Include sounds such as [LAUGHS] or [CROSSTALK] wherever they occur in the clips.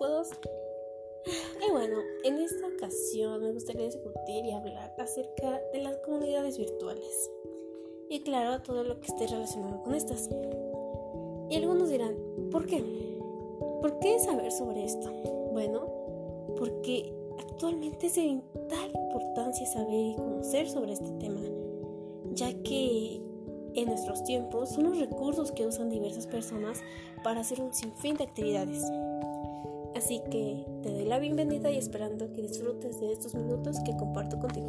grado, grupo 2. Y bueno, en esta ocasión me gustaría discutir y hablar acerca de las comunidades virtuales. Y claro, todo lo que esté relacionado con estas. Y algunos dirán, ¿por qué? ¿Por qué saber sobre esto? Bueno, porque actualmente es de vital importancia saber y conocer sobre este tema, ya que en nuestros tiempos son los recursos que usan diversas personas para hacer un sinfín de actividades. Así que te doy la bienvenida y esperando que disfrutes de estos minutos que comparto contigo.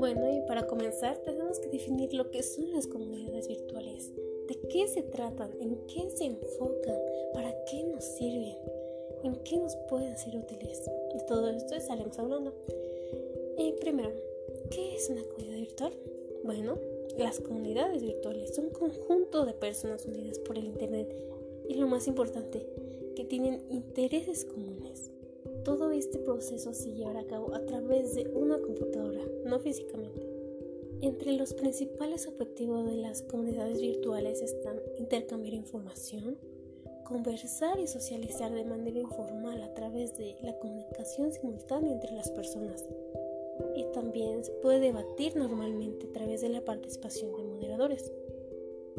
Bueno, y para comenzar tenemos que definir lo que son las comunidades virtuales de qué se tratan, en qué se enfocan, para qué nos sirven, en qué nos pueden ser útiles. Todo esto estaremos hablando. Y primero, ¿qué es una comunidad virtual? Bueno, las comunidades virtuales son un conjunto de personas unidas por el Internet y lo más importante, que tienen intereses comunes. Todo este proceso se llevará a cabo a través de una computadora, no físicamente. Entre los principales objetivos de las comunidades virtuales están intercambiar información, conversar y socializar de manera informal a través de la comunicación simultánea entre las personas. Y también se puede debatir normalmente a través de la participación de moderadores.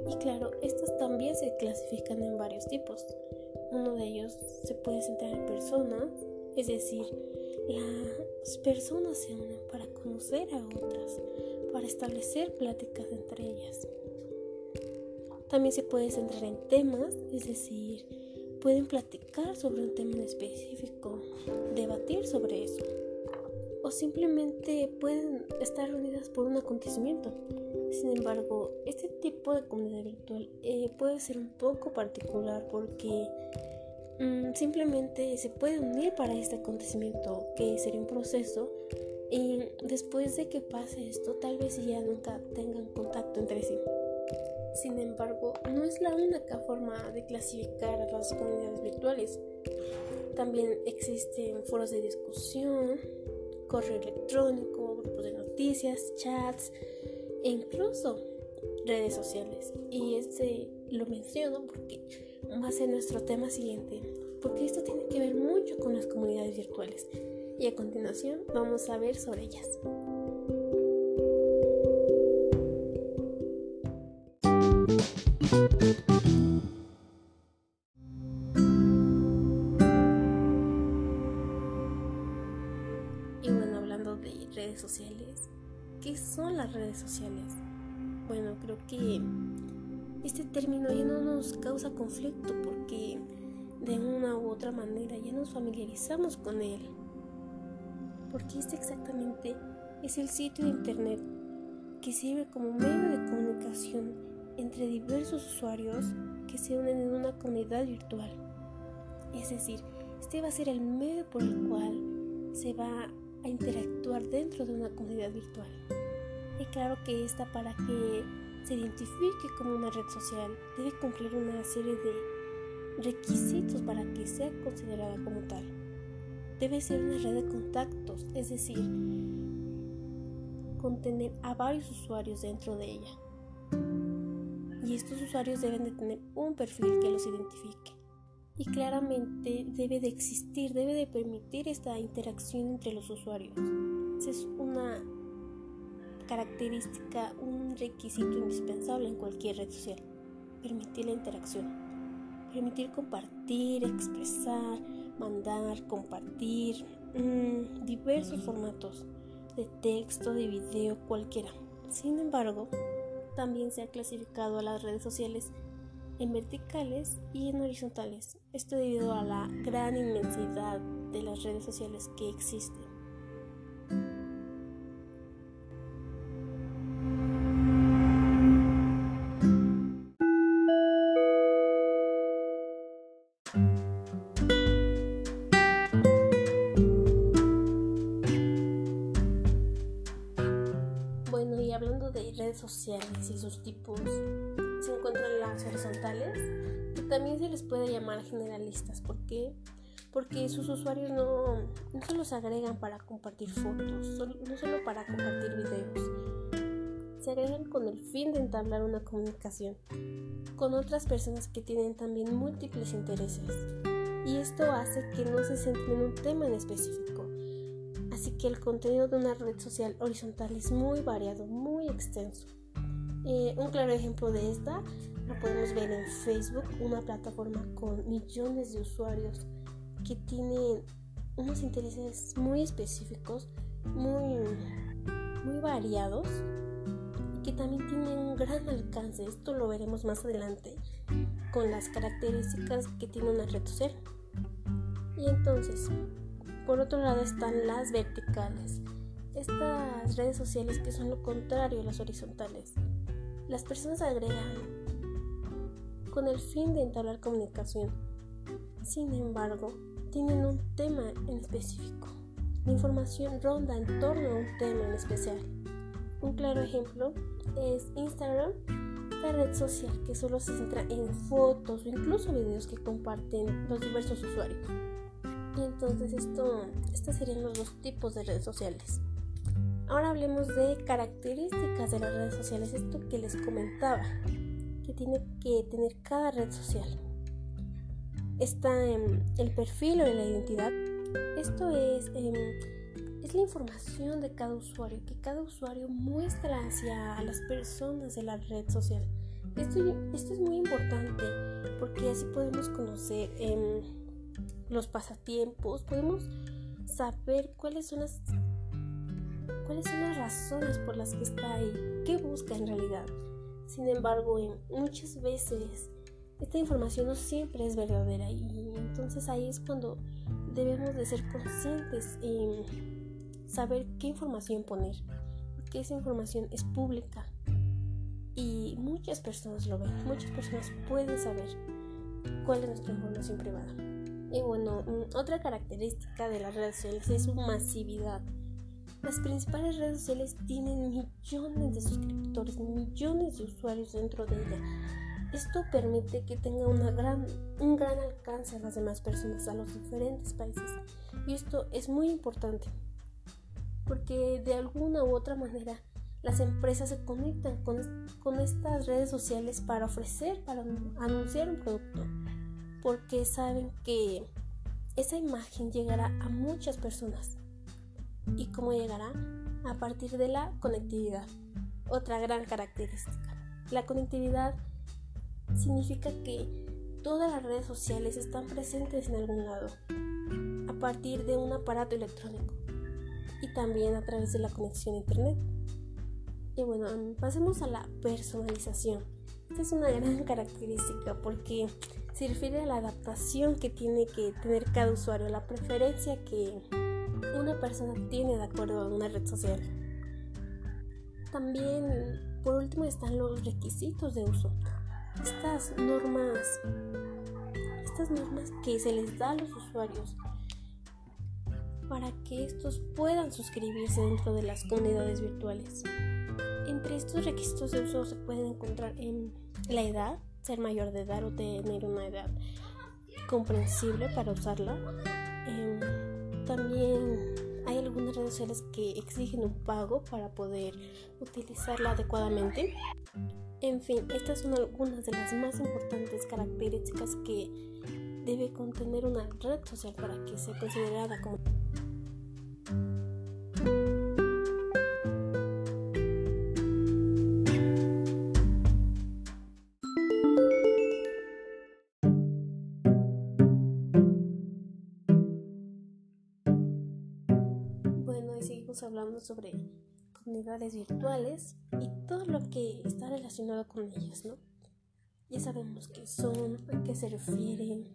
Y claro, estas también se clasifican en varios tipos. Uno de ellos se puede centrar en personas, es decir, las personas se unen para conocer a otras, para establecer pláticas entre ellas. También se puede centrar en temas, es decir, pueden platicar sobre un tema en específico, debatir sobre eso. O simplemente pueden estar unidas por un acontecimiento. Sin embargo, este tipo de comunidad virtual eh, puede ser un poco particular porque mm, simplemente se puede unir para este acontecimiento que sería un proceso y después de que pase esto, tal vez ya nunca tengan contacto entre sí. Sin embargo, no es la única forma de clasificar a las comunidades virtuales. También existen foros de discusión, correo electrónico, grupos de noticias, chats e incluso redes sociales. Y este lo menciono porque va a ser nuestro tema siguiente, porque esto tiene que ver mucho con las comunidades virtuales y a continuación vamos a ver sobre ellas. De redes sociales, ¿qué son las redes sociales? Bueno, creo que este término ya no nos causa conflicto porque de una u otra manera ya nos familiarizamos con él porque este exactamente es el sitio de Internet que sirve como medio de comunicación entre diversos usuarios que se unen en una comunidad virtual. Es decir, este va a ser el medio por el cual se va a interactuar dentro de una comunidad virtual. Y claro que esta para que se identifique como una red social debe cumplir una serie de requisitos para que sea considerada como tal debe ser una red de contactos, es decir, contener a varios usuarios dentro de ella. Y estos usuarios deben de tener un perfil que los identifique. Y claramente debe de existir, debe de permitir esta interacción entre los usuarios. Esa es una característica, un requisito indispensable en cualquier red social. Permitir la interacción. Permitir compartir, expresar, mandar, compartir, mm, diversos formatos de texto, de video, cualquiera. Sin embargo, también se ha clasificado a las redes sociales en verticales y en horizontales. Esto debido a la gran inmensidad de las redes sociales que existen. sociales y sus tipos horizontales, que también se les puede llamar generalistas. Porque sus usuarios no, no se agregan para compartir fotos, no solo para compartir videos, se agregan con el fin de entablar una comunicación con otras personas que tienen también múltiples intereses. Y esto hace que no se centren en un tema en específico. Así que el contenido de una red social horizontal es muy variado, muy extenso. Eh, un claro ejemplo de esta lo podemos ver en Facebook, una plataforma con millones de usuarios que tienen unos intereses muy específicos, muy, muy variados y que también tienen un gran alcance. Esto lo veremos más adelante con las características que tiene una red social. Y entonces, por otro lado están las verticales, estas redes sociales que son lo contrario a las horizontales. Las personas agregan con el fin de entablar comunicación. Sin embargo, tienen un tema en específico. La información ronda en torno a un tema en especial. Un claro ejemplo es Instagram, la red social que solo se centra en fotos o incluso videos que comparten los diversos usuarios. Y entonces esto, estos serían los dos tipos de redes sociales. Ahora hablemos de características de las redes sociales, esto que les comentaba, que tiene que tener cada red social está en el perfil o en la identidad. Esto es, em, es la información de cada usuario, que cada usuario muestra hacia las personas de la red social. Esto, esto es muy importante porque así podemos conocer em, los pasatiempos, podemos saber cuáles son las cuáles son las razones por las que está ahí, qué busca en realidad. Sin embargo, muchas veces esta información no siempre es verdadera y entonces ahí es cuando debemos de ser conscientes y saber qué información poner, porque esa información es pública y muchas personas lo ven, muchas personas pueden saber cuál es nuestra información privada. Y bueno, mm, otra característica de las redes sociales es su masividad. Las principales redes sociales tienen millones de suscriptores, millones de usuarios dentro de ellas esto permite que tenga un gran alcance a las demás personas, a los diferentes países. Y esto es muy importante porque de alguna u otra manera las empresas se conectan con, con estas redes sociales para ofrecer, para anunciar un producto, porque saben que esa imagen llegará a muchas personas. ¿Y cómo llegará? A partir de la conectividad. Otra gran característica. La conectividad significa que todas las redes sociales están presentes en algún lado, a partir de un aparato electrónico y también a través de la conexión a internet. Y bueno, pasemos a la personalización. Esta es una gran [LAUGHS] característica porque se refiere a la adaptación que tiene que tener cada usuario, la preferencia que una persona tiene de acuerdo a una red social. También, por último, están los requisitos de uso estas normas, estas normas que se les da a los usuarios para que estos puedan suscribirse dentro de las comunidades virtuales. Entre estos requisitos de uso se pueden encontrar en la edad, ser mayor de edad o tener una edad comprensible para usarla. Em, también hay algunas redes sociales que exigen un pago para poder utilizarla adecuadamente. En fin, estas son algunas de las más importantes características que debe contener una red social para que sea considerada como sobre comunidades virtuales y todo lo que está relacionado con ellas, ¿no? Ya sabemos qué son, a qué se refieren.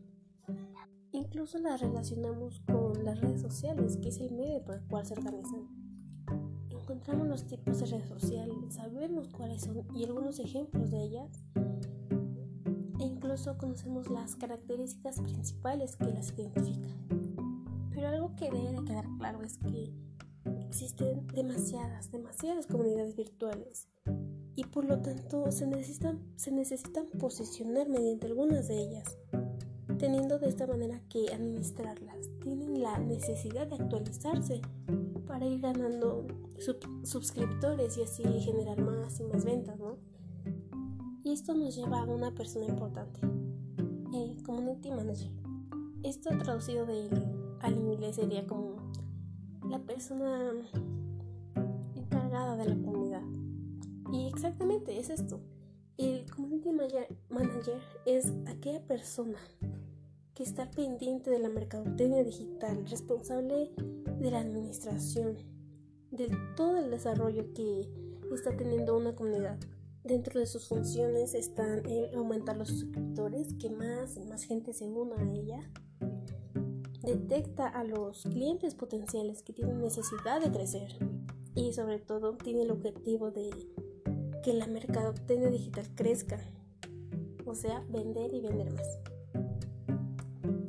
Incluso las relacionamos con las redes sociales, que es el medio por el cual se organizan. Encontramos los tipos de redes sociales, sabemos cuáles son y algunos ejemplos de ellas. E incluso conocemos las características principales que las identifican. Pero algo que debe de quedar claro es que existen demasiadas, demasiadas comunidades virtuales y por lo tanto se necesitan, se necesitan posicionar mediante algunas de ellas. teniendo de esta manera que administrarlas. Tienen la necesidad de actualizarse para ir ganando suscriptores y así generar más y más ventas, ¿no? Y esto nos lleva a una persona importante, el Community Manager. Esto traducido al inglés sería como la persona encargada de la comunidad. Y exactamente es esto. El Community Manager es aquella persona que está pendiente de la mercadotecnia digital, responsable de la administración, de todo el desarrollo que está teniendo una comunidad. Dentro de sus funciones están el aumentar los suscriptores, que más y más gente se una a ella. Detecta a los clientes potenciales que tienen necesidad de crecer y sobre todo tiene el objetivo de que la mercadotecnia digital crezca, o sea, vender y vender más.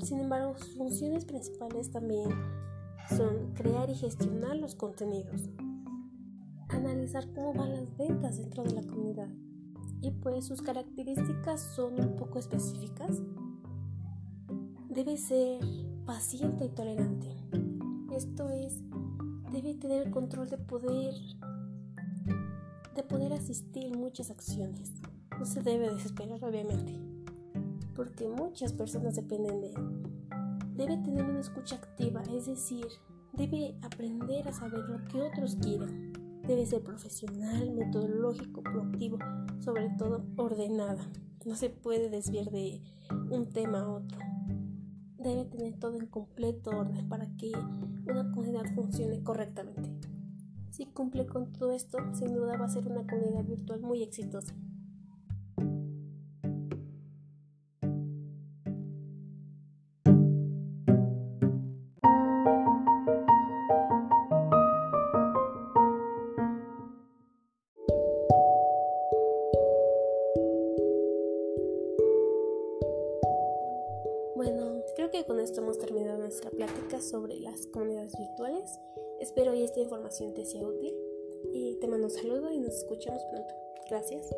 Sin embargo, sus funciones principales también son crear y gestionar los contenidos, analizar cómo van las ventas dentro de la comunidad y pues sus características son un poco específicas. Debe ser paciente y tolerante. Esto es, debe tener el control de poder de poder asistir muchas acciones. No se debe desesperar obviamente, porque muchas personas dependen de él. Debe tener una escucha activa, es decir, debe aprender a saber lo que otros quieren. Debe ser profesional, metodológico, proactivo, sobre todo ordenada. No se puede desviar de un tema a otro. Debe tener todo en completo orden para que una comunidad funcione correctamente. Si cumple con todo esto, sin duda va a ser una comunidad virtual muy exitosa. Que con esto hemos terminado nuestra plática sobre las comunidades virtuales. Espero que esta información te sea útil y te mando un saludo y nos escuchamos pronto. Gracias.